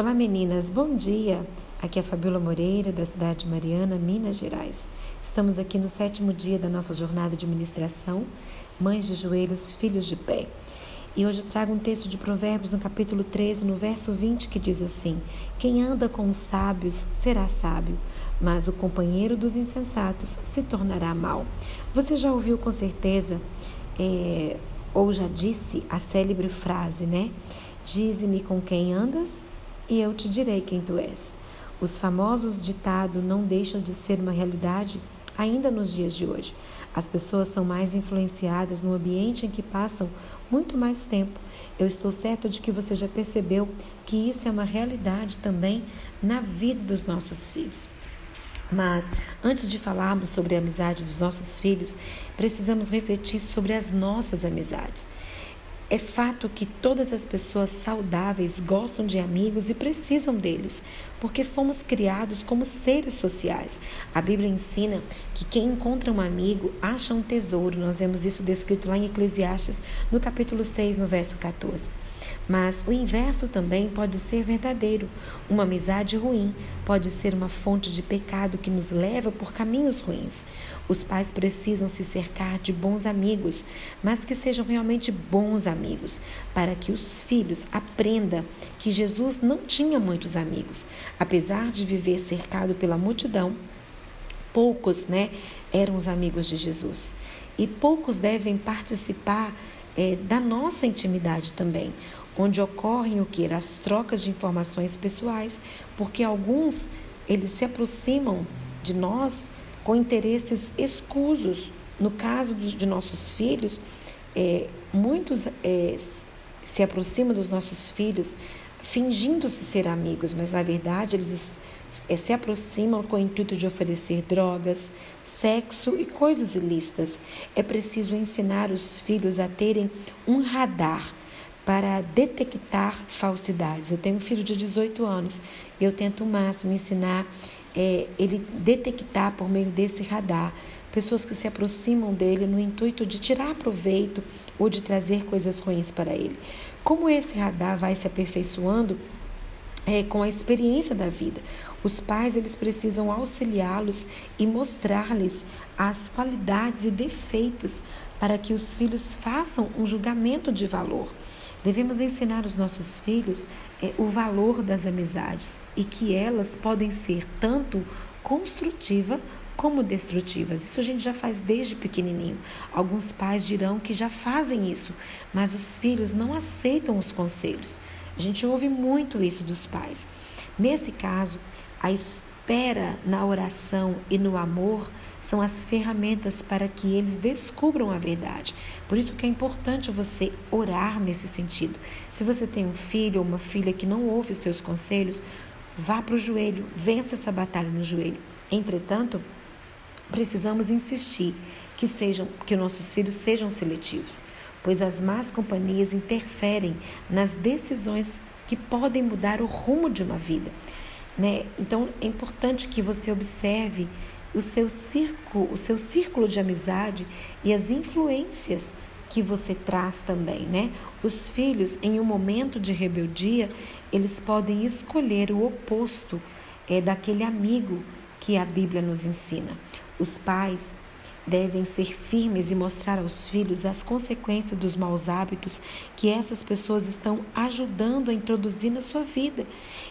Olá meninas, bom dia! Aqui é a Fabiola Moreira, da cidade de Mariana, Minas Gerais. Estamos aqui no sétimo dia da nossa jornada de ministração, Mães de Joelhos, Filhos de Pé. E hoje eu trago um texto de Provérbios no capítulo 13, no verso 20, que diz assim: Quem anda com os sábios será sábio, mas o companheiro dos insensatos se tornará mal. Você já ouviu com certeza, é, ou já disse a célebre frase, né? Dize-me com quem andas e eu te direi quem tu és. Os famosos ditados não deixam de ser uma realidade ainda nos dias de hoje. As pessoas são mais influenciadas no ambiente em que passam muito mais tempo. Eu estou certa de que você já percebeu que isso é uma realidade também na vida dos nossos filhos. Mas, antes de falarmos sobre a amizade dos nossos filhos, precisamos refletir sobre as nossas amizades. É fato que todas as pessoas saudáveis gostam de amigos e precisam deles, porque fomos criados como seres sociais. A Bíblia ensina que quem encontra um amigo acha um tesouro. Nós vemos isso descrito lá em Eclesiastes, no capítulo 6, no verso 14. Mas o inverso também pode ser verdadeiro. Uma amizade ruim pode ser uma fonte de pecado que nos leva por caminhos ruins. Os pais precisam se cercar de bons amigos, mas que sejam realmente bons amigos, para que os filhos aprendam que Jesus não tinha muitos amigos. Apesar de viver cercado pela multidão, poucos né, eram os amigos de Jesus. E poucos devem participar é, da nossa intimidade também, onde ocorrem o que? As trocas de informações pessoais, porque alguns eles se aproximam de nós com interesses escusos. No caso de nossos filhos, é, muitos é, se aproximam dos nossos filhos fingindo-se ser amigos, mas na verdade eles é, se aproximam com o intuito de oferecer drogas, sexo e coisas ilícitas. É preciso ensinar os filhos a terem um radar para detectar falsidades. Eu tenho um filho de 18 anos e eu tento o máximo ensinar é, ele detectar por meio desse radar pessoas que se aproximam dele no intuito de tirar proveito ou de trazer coisas ruins para ele. Como esse radar vai se aperfeiçoando é, com a experiência da vida. Os pais eles precisam auxiliá-los e mostrar-lhes as qualidades e defeitos para que os filhos façam um julgamento de valor. Devemos ensinar os nossos filhos é, o valor das amizades e que elas podem ser tanto construtiva como destrutivas. Isso a gente já faz desde pequenininho. Alguns pais dirão que já fazem isso, mas os filhos não aceitam os conselhos. A gente ouve muito isso dos pais. Nesse caso, a espera na oração e no amor são as ferramentas para que eles descubram a verdade. Por isso que é importante você orar nesse sentido. Se você tem um filho ou uma filha que não ouve os seus conselhos, vá para o joelho, vença essa batalha no joelho. Entretanto, precisamos insistir que sejam que nossos filhos sejam seletivos, pois as más companhias interferem nas decisões que podem mudar o rumo de uma vida. Né? Então é importante que você observe o seu círculo, o seu círculo de amizade e as influências que você traz também, né? Os filhos, em um momento de rebeldia, eles podem escolher o oposto é, daquele amigo que a Bíblia nos ensina. Os pais devem ser firmes e mostrar aos filhos as consequências dos maus hábitos que essas pessoas estão ajudando a introduzir na sua vida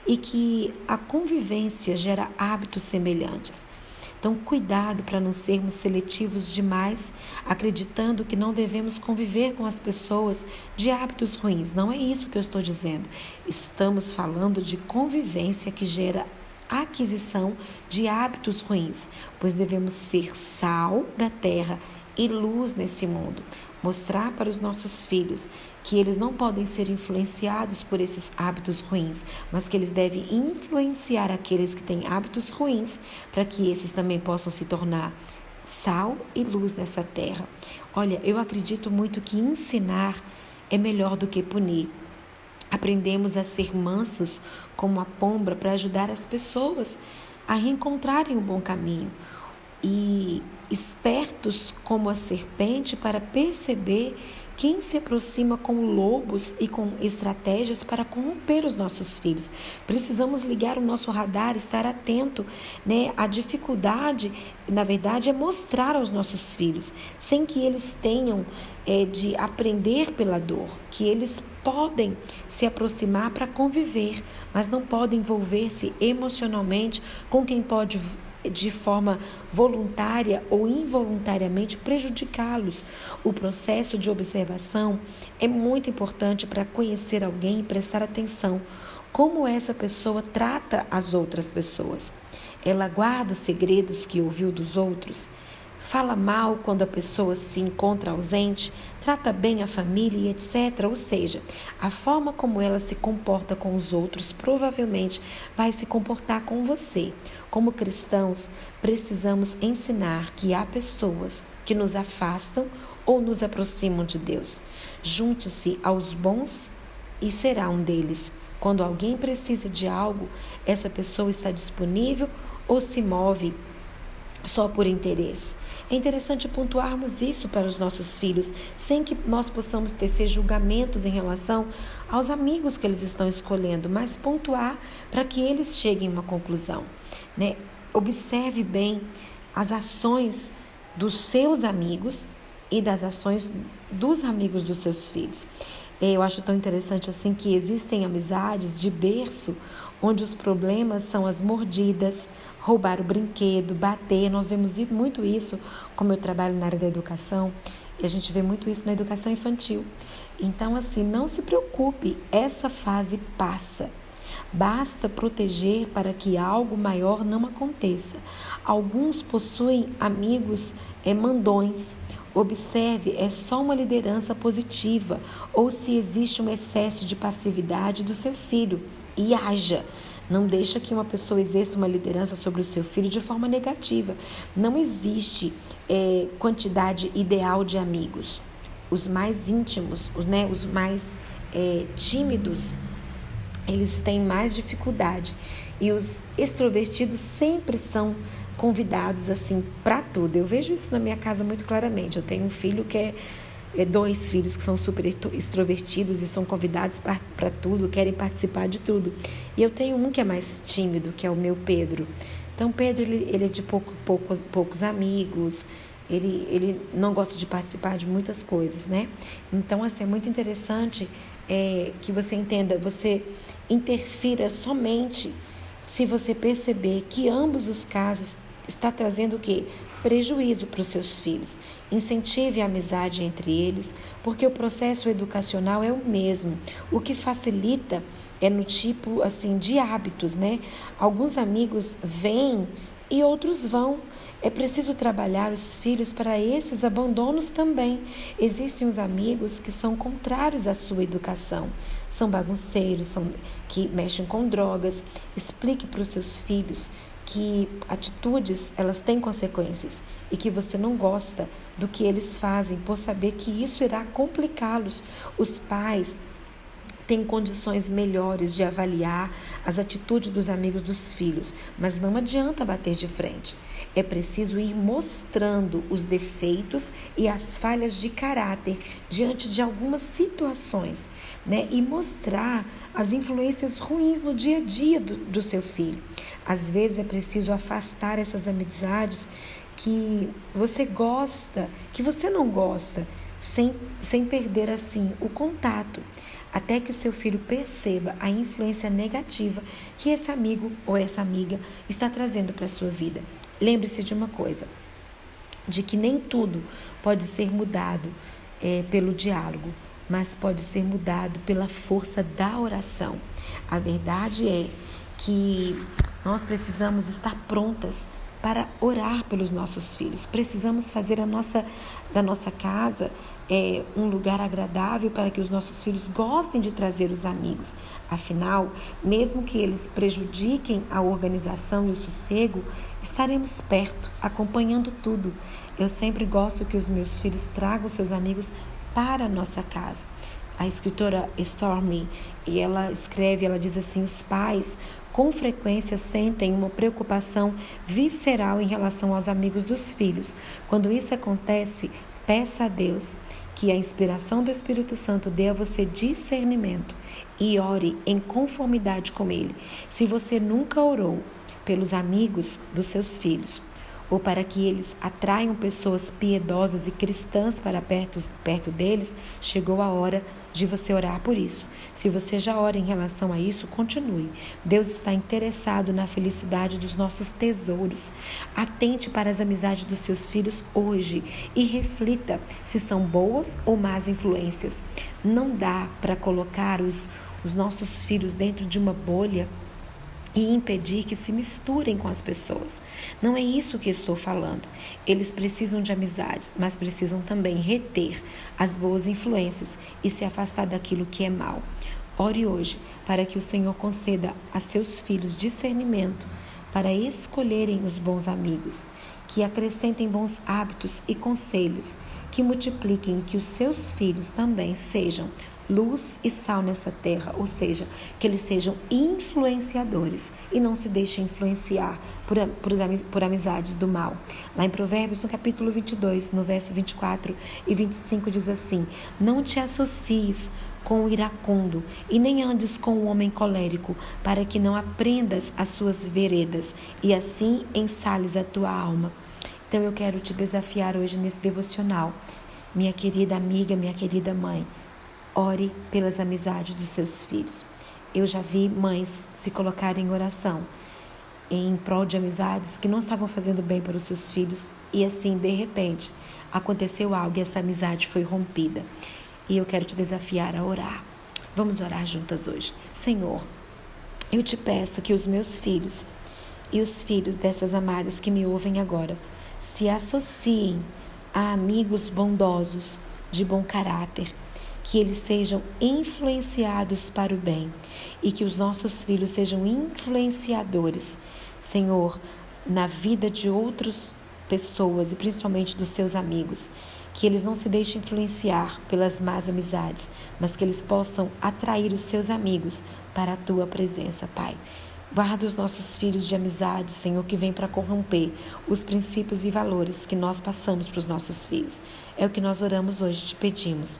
e que a convivência gera hábitos semelhantes. Então, cuidado para não sermos seletivos demais, acreditando que não devemos conviver com as pessoas de hábitos ruins. Não é isso que eu estou dizendo. Estamos falando de convivência que gera aquisição de hábitos ruins, pois devemos ser sal da terra e luz nesse mundo. Mostrar para os nossos filhos que eles não podem ser influenciados por esses hábitos ruins, mas que eles devem influenciar aqueles que têm hábitos ruins para que esses também possam se tornar sal e luz nessa terra. Olha, eu acredito muito que ensinar é melhor do que punir. Aprendemos a ser mansos como a pomba para ajudar as pessoas a reencontrarem o bom caminho. E espertos como a serpente para perceber quem se aproxima com lobos e com estratégias para corromper os nossos filhos. Precisamos ligar o nosso radar, estar atento, né? A dificuldade, na verdade, é mostrar aos nossos filhos, sem que eles tenham é, de aprender pela dor, que eles podem se aproximar para conviver, mas não podem envolver-se emocionalmente com quem pode de forma voluntária ou involuntariamente prejudicá-los. O processo de observação é muito importante para conhecer alguém e prestar atenção como essa pessoa trata as outras pessoas. Ela guarda segredos que ouviu dos outros, fala mal quando a pessoa se encontra ausente, trata bem a família etc. Ou seja, a forma como ela se comporta com os outros provavelmente vai se comportar com você. Como cristãos, precisamos ensinar que há pessoas que nos afastam ou nos aproximam de Deus. Junte-se aos bons e será um deles. Quando alguém precisa de algo, essa pessoa está disponível ou se move só por interesse. É interessante pontuarmos isso para os nossos filhos, sem que nós possamos tecer julgamentos em relação aos amigos que eles estão escolhendo, mas pontuar para que eles cheguem a uma conclusão. Né? Observe bem as ações dos seus amigos e das ações dos amigos dos seus filhos. É, eu acho tão interessante assim que existem amizades de berço onde os problemas são as mordidas, roubar o brinquedo, bater. Nós vemos muito isso, como eu trabalho na área da educação, e a gente vê muito isso na educação infantil. Então, assim, não se preocupe, essa fase passa. Basta proteger para que algo maior não aconteça. Alguns possuem amigos é, mandões. Observe, é só uma liderança positiva ou se existe um excesso de passividade do seu filho e haja. Não deixa que uma pessoa exerça uma liderança sobre o seu filho de forma negativa. Não existe é, quantidade ideal de amigos. Os mais íntimos, os, né, os mais é, tímidos, eles têm mais dificuldade. E os extrovertidos sempre são convidados assim para tudo. Eu vejo isso na minha casa muito claramente. Eu tenho um filho que é, dois filhos que são super extrovertidos e são convidados para tudo, querem participar de tudo. E eu tenho um que é mais tímido, que é o meu Pedro. Então, Pedro ele, ele é de pouco, pouco, poucos amigos, ele, ele não gosta de participar de muitas coisas, né? Então, assim, é muito interessante é, que você entenda, você interfira somente se você perceber que ambos os casos está trazendo o quê? prejuízo para os seus filhos. Incentive a amizade entre eles, porque o processo educacional é o mesmo. O que facilita é no tipo assim de hábitos, né? Alguns amigos vêm e outros vão. É preciso trabalhar os filhos para esses abandonos também. Existem os amigos que são contrários à sua educação. São bagunceiros, são que mexem com drogas. Explique para os seus filhos que atitudes elas têm consequências e que você não gosta do que eles fazem por saber que isso irá complicá-los. Os pais têm condições melhores de avaliar as atitudes dos amigos dos filhos, mas não adianta bater de frente. É preciso ir mostrando os defeitos e as falhas de caráter diante de algumas situações, né? E mostrar as influências ruins no dia a dia do, do seu filho. Às vezes é preciso afastar essas amizades que você gosta, que você não gosta, sem, sem perder assim o contato, até que o seu filho perceba a influência negativa que esse amigo ou essa amiga está trazendo para a sua vida. Lembre-se de uma coisa: de que nem tudo pode ser mudado é, pelo diálogo, mas pode ser mudado pela força da oração. A verdade é que nós precisamos estar prontas para orar pelos nossos filhos. Precisamos fazer a nossa, da nossa casa é, um lugar agradável para que os nossos filhos gostem de trazer os amigos. Afinal, mesmo que eles prejudiquem a organização e o sossego, estaremos perto, acompanhando tudo. Eu sempre gosto que os meus filhos tragam seus amigos para a nossa casa. A escritora Stormy, e ela escreve, ela diz assim: os pais com frequência sentem uma preocupação visceral em relação aos amigos dos filhos. Quando isso acontece, Peça a Deus que a inspiração do Espírito Santo dê a você discernimento e ore em conformidade com Ele. Se você nunca orou pelos amigos dos seus filhos, ou para que eles atraiam pessoas piedosas e cristãs para perto, perto deles, chegou a hora de você orar por isso. Se você já ora em relação a isso, continue. Deus está interessado na felicidade dos nossos tesouros. Atente para as amizades dos seus filhos hoje e reflita se são boas ou más influências. Não dá para colocar os, os nossos filhos dentro de uma bolha e impedir que se misturem com as pessoas. Não é isso que estou falando. Eles precisam de amizades, mas precisam também reter as boas influências e se afastar daquilo que é mal. Ore hoje para que o Senhor conceda a seus filhos discernimento para escolherem os bons amigos, que acrescentem bons hábitos e conselhos, que multipliquem e que os seus filhos também sejam luz e sal nessa terra, ou seja, que eles sejam influenciadores e não se deixem influenciar por, por, por amizades do mal. Lá em Provérbios, no capítulo 22, no verso 24 e 25, diz assim: Não te associes com o iracundo, e nem andes com o homem colérico, para que não aprendas as suas veredas, e assim ensales a tua alma. Então eu quero te desafiar hoje nesse devocional, minha querida amiga, minha querida mãe. Ore pelas amizades dos seus filhos. Eu já vi mães se colocarem em oração em prol de amizades que não estavam fazendo bem para os seus filhos e assim, de repente, aconteceu algo e essa amizade foi rompida. E eu quero te desafiar a orar. Vamos orar juntas hoje. Senhor, eu te peço que os meus filhos e os filhos dessas amadas que me ouvem agora se associem a amigos bondosos, de bom caráter, que eles sejam influenciados para o bem e que os nossos filhos sejam influenciadores, Senhor, na vida de outras pessoas e principalmente dos seus amigos. Que eles não se deixem influenciar pelas más amizades, mas que eles possam atrair os seus amigos para a tua presença, Pai. Guarda os nossos filhos de amizade, Senhor, que vem para corromper os princípios e valores que nós passamos para os nossos filhos. É o que nós oramos hoje, te pedimos,